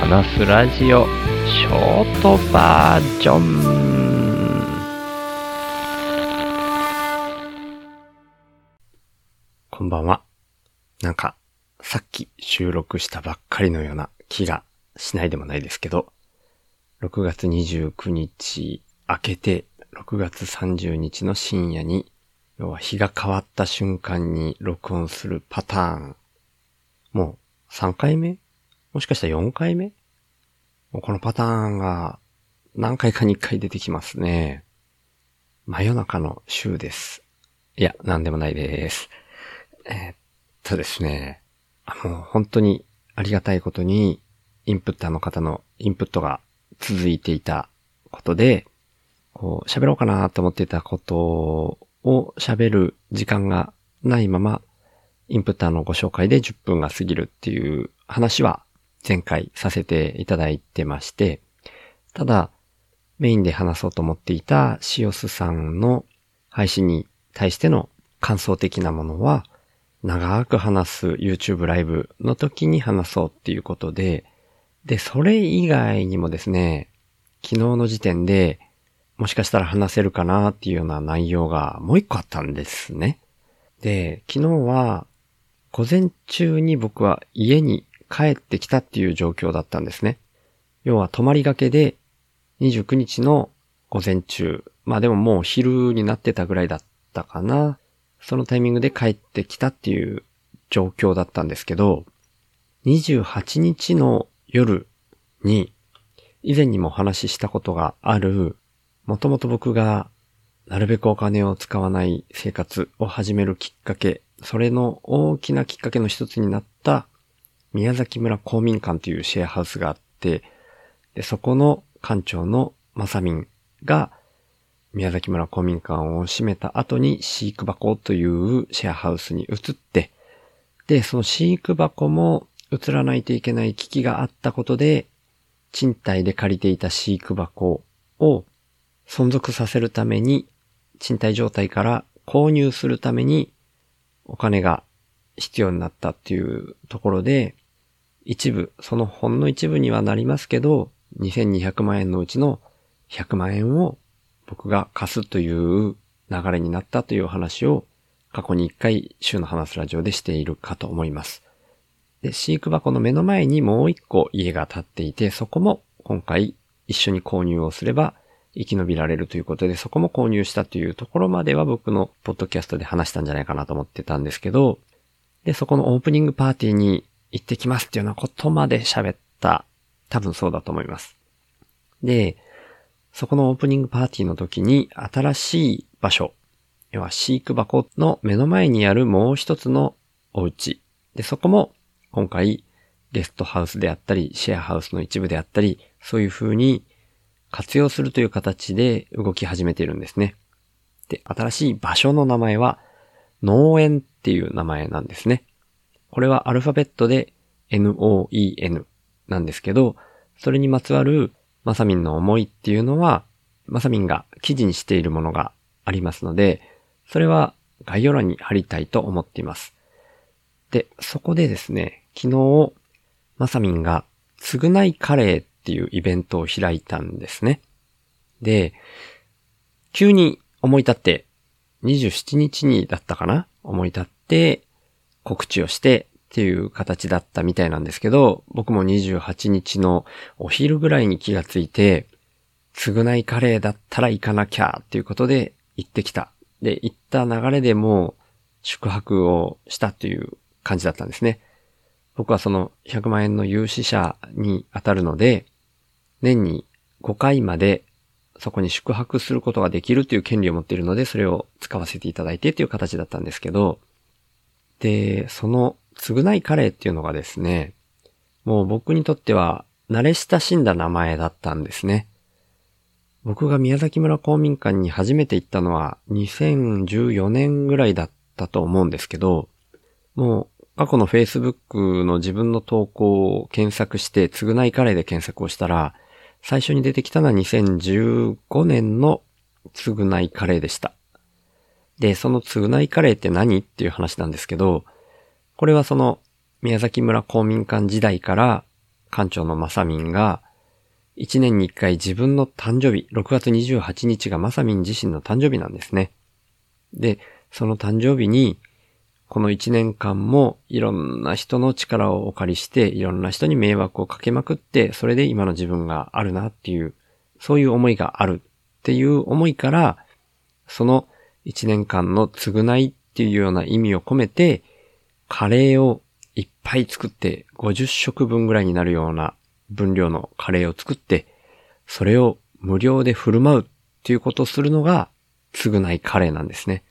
話すラジオショートバージョンこんばんは。なんか、さっき収録したばっかりのような気がしないでもないですけど、6月29日明けて6月30日の深夜に、要は日が変わった瞬間に録音するパターン。もう3回目もしかしたら4回目？このパターンが何回かに1回出てきますね。真夜中の週です。いや、なんでもないです。えー、っとですね。あの、本当にありがたいことに、インプッターの方のインプットが続いていたことで、こう、喋ろうかなと思ってたことを喋る時間がないまま、インプッターのご紹介で10分が過ぎるっていう話は前回させていただいてまして、ただ、メインで話そうと思っていたシオスさんの配信に対しての感想的なものは、長く話す YouTube ライブの時に話そうっていうことで、で、それ以外にもですね、昨日の時点で、もしかしたら話せるかなっていうような内容がもう一個あったんですね。で、昨日は、午前中に僕は家に帰ってきたっていう状況だったんですね。要は泊まりがけで、29日の午前中、まあでももう昼になってたぐらいだったかな。そのタイミングで帰ってきたっていう状況だったんですけど、28日の夜に、以前にもお話ししたことがある、もともと僕がなるべくお金を使わない生活を始めるきっかけ、それの大きなきっかけの一つになった宮崎村公民館というシェアハウスがあって、で、そこの館長のまさみんが宮崎村公民館を閉めた後に飼育箱というシェアハウスに移って、で、その飼育箱も移らないといけない危機があったことで、賃貸で借りていた飼育箱を存続させるために、賃貸状態から購入するためにお金が必要になったっていうところで、一部、そのほんの一部にはなりますけど、2200万円のうちの100万円を僕が貸すという流れになったという話を過去に一回週の話すラジオでしているかと思います。で、飼育箱の目の前にもう一個家が建っていて、そこも今回一緒に購入をすれば生き延びられるということで、そこも購入したというところまでは僕のポッドキャストで話したんじゃないかなと思ってたんですけど、で、そこのオープニングパーティーに行ってきますっていうようなことまで喋った。多分そうだと思います。で、そこのオープニングパーティーの時に新しい場所、要は飼育箱の目の前にあるもう一つのお家。で、そこも今回ゲストハウスであったり、シェアハウスの一部であったり、そういう風に活用するという形で動き始めているんですね。で、新しい場所の名前は農園っていう名前なんですね。これはアルファベットで NOEN なんですけど、それにまつわるまさみんの思いっていうのは、まさみんが記事にしているものがありますので、それは概要欄に貼りたいと思っています。で、そこでですね、昨日、まさみんが、つぐないカレーっていうイベントを開いたんですね。で、急に思い立って、27日にだったかな？思い立って告知をしてっていう形だったみたいなんですけど、僕も28日のお昼ぐらいに気がついて、償いカレーだったら行かなきゃっていうことで行ってきた。で、行った流れでも宿泊をしたという感じだったんですね。僕はその100万円の融資者に当たるので、年に5回までそこに宿泊することができるという権利を持っているので、それを使わせていただいてという形だったんですけど、で、その償いカレーっていうのがですね、もう僕にとっては慣れ親しんだ名前だったんですね。僕が宮崎村公民館に初めて行ったのは2014年ぐらいだったと思うんですけど、もう過去の Facebook の自分の投稿を検索して、償いカレーで検索をしたら、最初に出てきたのは2015年の償いカレーでした。で、その償いカレーって何っていう話なんですけど、これはその宮崎村公民館時代から館長のまさみんが、1年に1回自分の誕生日、6月28日がまさみん自身の誕生日なんですね。で、その誕生日に、この1年間もいろんな人の力をお借りして、いろんな人に迷惑をかけまくって、それで今の自分があるなっていう、そういう思いがあるっていう思いから、その1年間の償いっていうような意味を込めて、カレーをいっぱい作って50食分ぐらいになるような分量のカレーを作って、それを無料で振る舞うっていうことをするのが、償いカレーなんですね。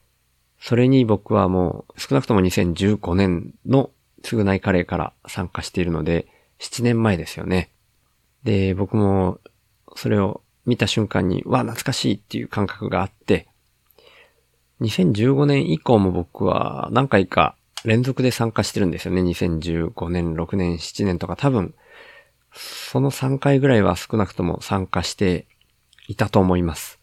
それに僕はもう少なくとも2015年の償いカレーから参加しているので、7年前ですよね。で、僕もそれを見た瞬間に、わ、懐かしいっていう感覚があって、2015年以降も僕は何回か連続で参加してるんですよね。2015年、6年、7年とか多分、その3回ぐらいは少なくとも参加していたと思います。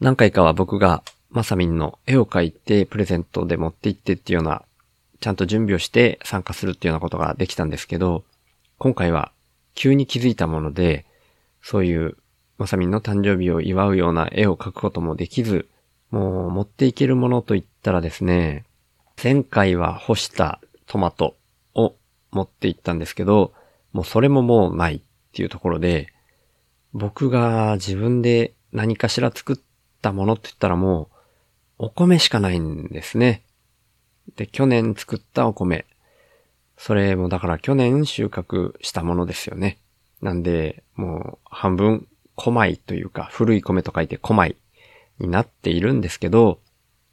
何回かは僕がまさみんの絵を描いてプレゼントで持って行ってっていうような、ちゃんと準備をして参加するっていうようなことができたんですけど、今回は急に気づいたもので、そういうまさみんの誕生日を祝うような絵を描くこともできず、もう持っていけるものといったらですね、前回は干したトマトを持って行ったんですけど、もうそれももうないっていうところで、僕が自分で何かしら作ったものって言ったらもうお米しかないんですね。で、去年作ったお米。それもだから去年収穫したものですよね。なんで、もう半分、小米というか、古い米と書いて小米になっているんですけど、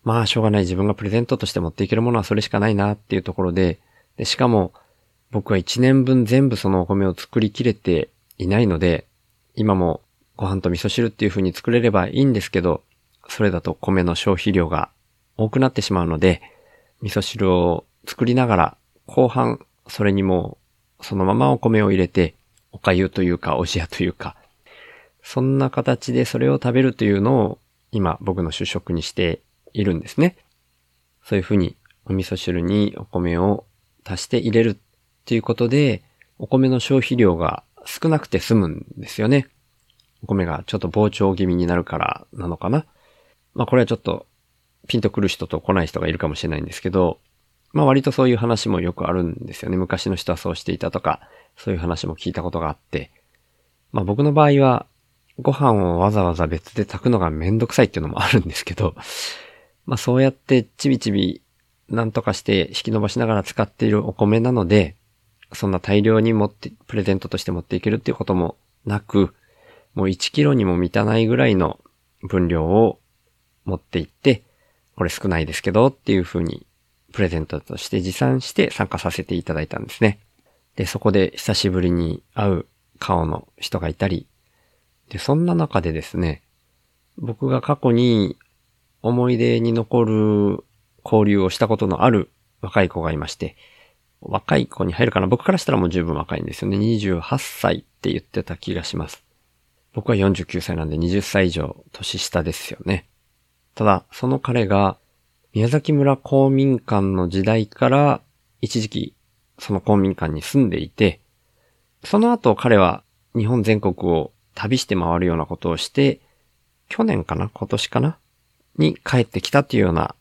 まあしょうがない。自分がプレゼントとして持っていけるものはそれしかないなっていうところで、で、しかも僕は1年分全部そのお米を作りきれていないので、今もご飯と味噌汁っていう風に作れればいいんですけど、それだと米の消費量が多くなってしまうので、味噌汁を作りながら、後半、それにもそのままお米を入れて、お粥というか、おじやというか、そんな形でそれを食べるというのを、今僕の主食にしているんですね。そういうふうに、お味噌汁にお米を足して入れるっていうことで、お米の消費量が少なくて済むんですよね。お米がちょっと膨張気味になるからなのかな。まあこれはちょっとピンとくる人と来ない人がいるかもしれないんですけど、まあ割とそういう話もよくあるんですよね。昔の人はそうしていたとか、そういう話も聞いたことがあって。まあ僕の場合は、ご飯をわざわざ別で炊くのがめんどくさいっていうのもあるんですけど、まあそうやってちびちびなんとかして引き伸ばしながら使っているお米なので、そんな大量に持って、プレゼントとして持っていけるっていうこともなく、もう1キロにも満たないぐらいの分量を持って行って、これ少ないですけどっていう風にプレゼントとして持参して参加させていただいたんですね。で、そこで久しぶりに会う顔の人がいたり、で、そんな中でですね、僕が過去に思い出に残る交流をしたことのある若い子がいまして、若い子に入るかな僕からしたらもう十分若いんですよね。28歳って言ってた気がします。僕は49歳なんで20歳以上年下ですよね。ただ、その彼が、宮崎村公民館の時代から一時期その公民館に住んでいて、その後彼は日本全国を旅して回るようなことをして、去年かな？今年かな？に帰ってきたっていうような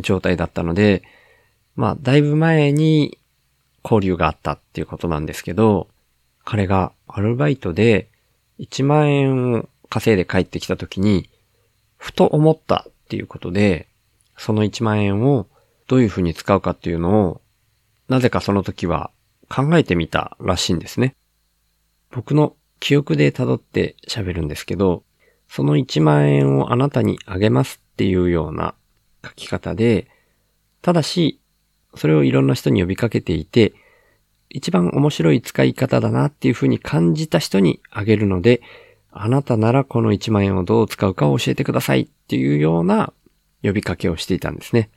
状態だったので、まあ、だいぶ前に交流があったっていうことなんですけど、彼がアルバイトで1万円を稼いで帰ってきた時に、ふと思ったっていうことで、その1万円をどういうふうに使うかっていうのを、なぜかその時は考えてみたらしいんですね。僕の記憶で辿って喋るんですけど、その1万円をあなたにあげますっていうような書き方で、ただし、それをいろんな人に呼びかけていて、一番面白い使い方だなっていうふうに感じた人にあげるので、あなたならこの1万円をどう使うかを教えてくださいっていうような呼びかけをしていたんですね。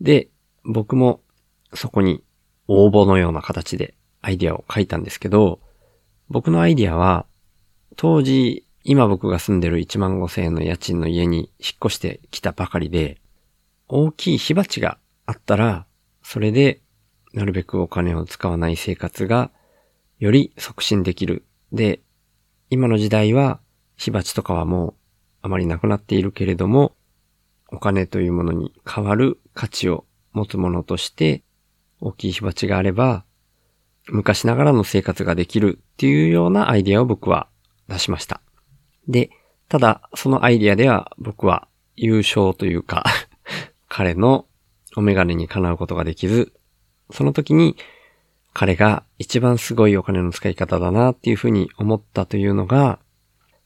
で、僕もそこに応募のような形でアイディアを書いたんですけど、僕のアイディアは、当時、今僕が住んでる1万5千円の家賃の家に引っ越してきたばかりで、大きい火鉢があったら、それでなるべくお金を使わない生活がより促進できる。で、今の時代は火鉢とかはもうあまりなくなっているけれども、お金というものに変わる価値を持つものとして大きい火鉢があれば、昔ながらの生活ができるっていうようなアイディアを僕は出しました。で、ただ、そのアイディアでは僕は優勝というか 彼のお眼鏡にかなうことができず、その時に彼が一番すごいお金の使い方だなっていうふうに思ったというのが、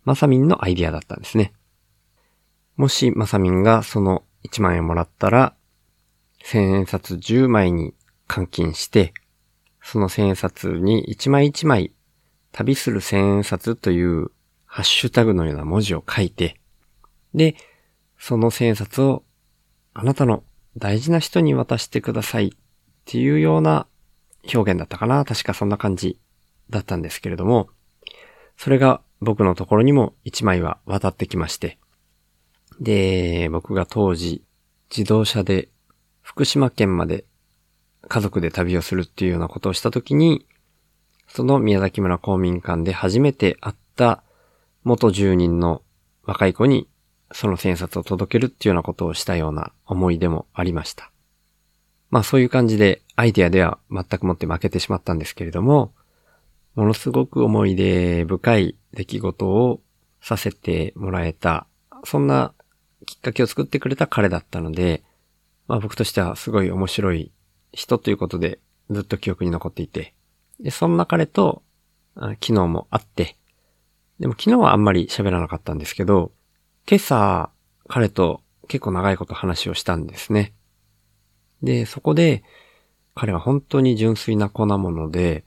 マサミンのアイディアだったんですね。もしマサミンがその1万円もらったら、千円札10枚に換金して、その千円札に一枚一枚旅する千円札というハッシュタグのような文字を書いて、で、その千円札をあなたの大事な人に渡してくださいっていうような表現だったかな。確かそんな感じだったんですけれども、それが僕のところにも一枚は渡ってきまして、で、僕が当時自動車で福島県まで家族で旅をするっていうようなことをしたときに、その宮崎村公民館で初めて会った元住人の若い子にその千円札を届けるっていうようなことをしたような思い出もありました。まあそういう感じでアイデアでは全くもって負けてしまったんですけれども、ものすごく思い出深い出来事をさせてもらえた、そんなきっかけを作ってくれた彼だったので、まあ僕としてはすごい面白い人ということでずっと記憶に残っていて、で、そんな彼と昨日も会って、でも昨日はあんまり喋らなかったんですけど、今朝彼と結構長いこと話をしたんですね。で、そこで彼は本当に純粋な子なもので、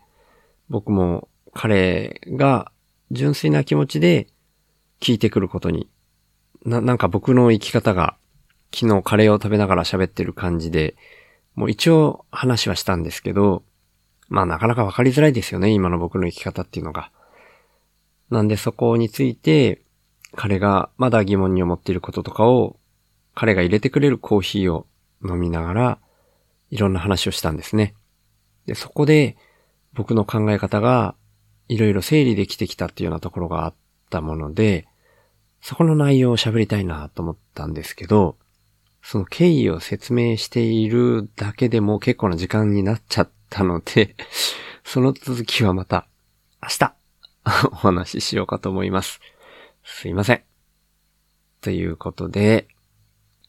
僕も彼が純粋な気持ちで聞いてくることに、な、なんか僕の生き方が昨日カレーを食べながら喋ってる感じで、もう一応話はしたんですけど、まあなかなかわかりづらいですよね、今の僕の生き方っていうのが。なんでそこについて、彼がまだ疑問に思っていることとかを、彼が入れてくれるコーヒーを飲みながら、いろんな話をしたんですね。で、そこで僕の考え方がいろいろ整理できてきたっていうようなところがあったもので、そこの内容を喋りたいなと思ったんですけど、その経緯を説明しているだけでも結構な時間になっちゃったので その続きはまた明日 お話ししようかと思います。すいません。ということで、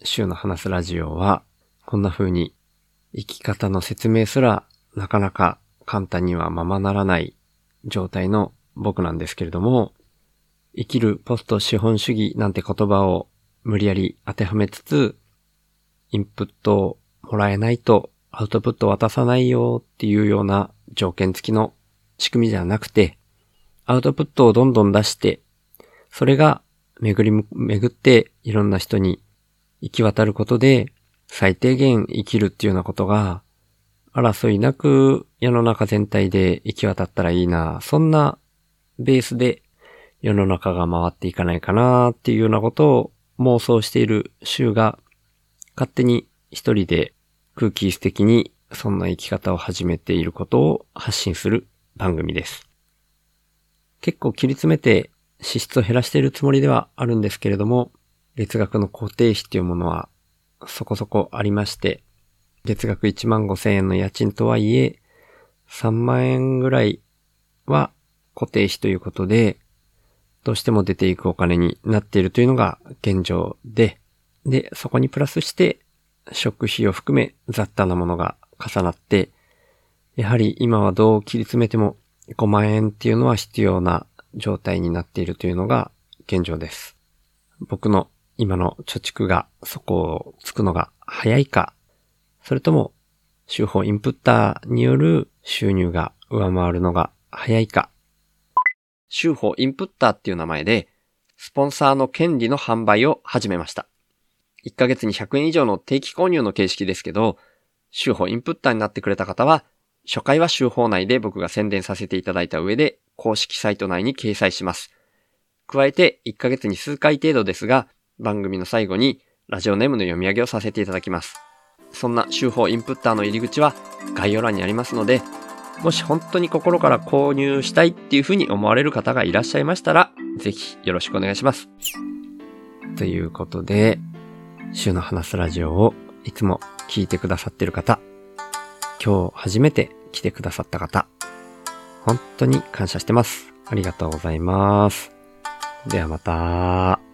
週の話すラジオはこんな風に生き方の説明すらなかなか簡単にはままならない状態の僕なんですけれども、生きるポスト資本主義なんて言葉を無理やり当てはめつつ、インプットをもらえないとアウトプット渡さないよっていうような条件付きの仕組みじゃなくて、アウトプットをどんどん出して、それが巡り巡っていろんな人に行き渡ることで、最低限生きるっていうようなことが、争いなく世の中全体で行き渡ったらいいな、そんなベースで世の中が回っていかないかなっていうようなことを妄想している週が勝手に一人で空気質的にそんな生き方を始めていることを発信する番組です。結構切り詰めて支出を減らしているつもりではあるんですけれども、月額の固定費っていうものはそこそこありまして、月額1万5千円の家賃とはいえ、3万円ぐらいは固定費ということで、どうしても出ていくお金になっているというのが現状で、で、そこにプラスして、食費を含め雑多なものが重なって、やはり今はどう切り詰めても5万円っていうのは必要な状態になっているというのが現状です。僕の今の貯蓄がそこをつくのが早いか、それとも手法インプッターによる収入が上回るのが早いか。手法インプッターっていう名前で、スポンサーの権利の販売を始めました。1ヶ月に100円以上の定期購入の形式ですけど、週報インプッターになってくれた方は、初回は週報内で僕が宣伝させていただいた上で、公式サイト内に掲載します。加えて、1ヶ月に数回程度ですが、番組の最後にラジオネームの読み上げをさせていただきます。そんな週報インプッターの入り口は概要欄にありますので、もし本当に心から購入したいっていうふうに思われる方がいらっしゃいましたら、ぜひよろしくお願いします。ということで、週の話すラジオをいつも聞いてくださってる方、今日初めて来てくださった方、本当に感謝してます。ありがとうございます。ではまた。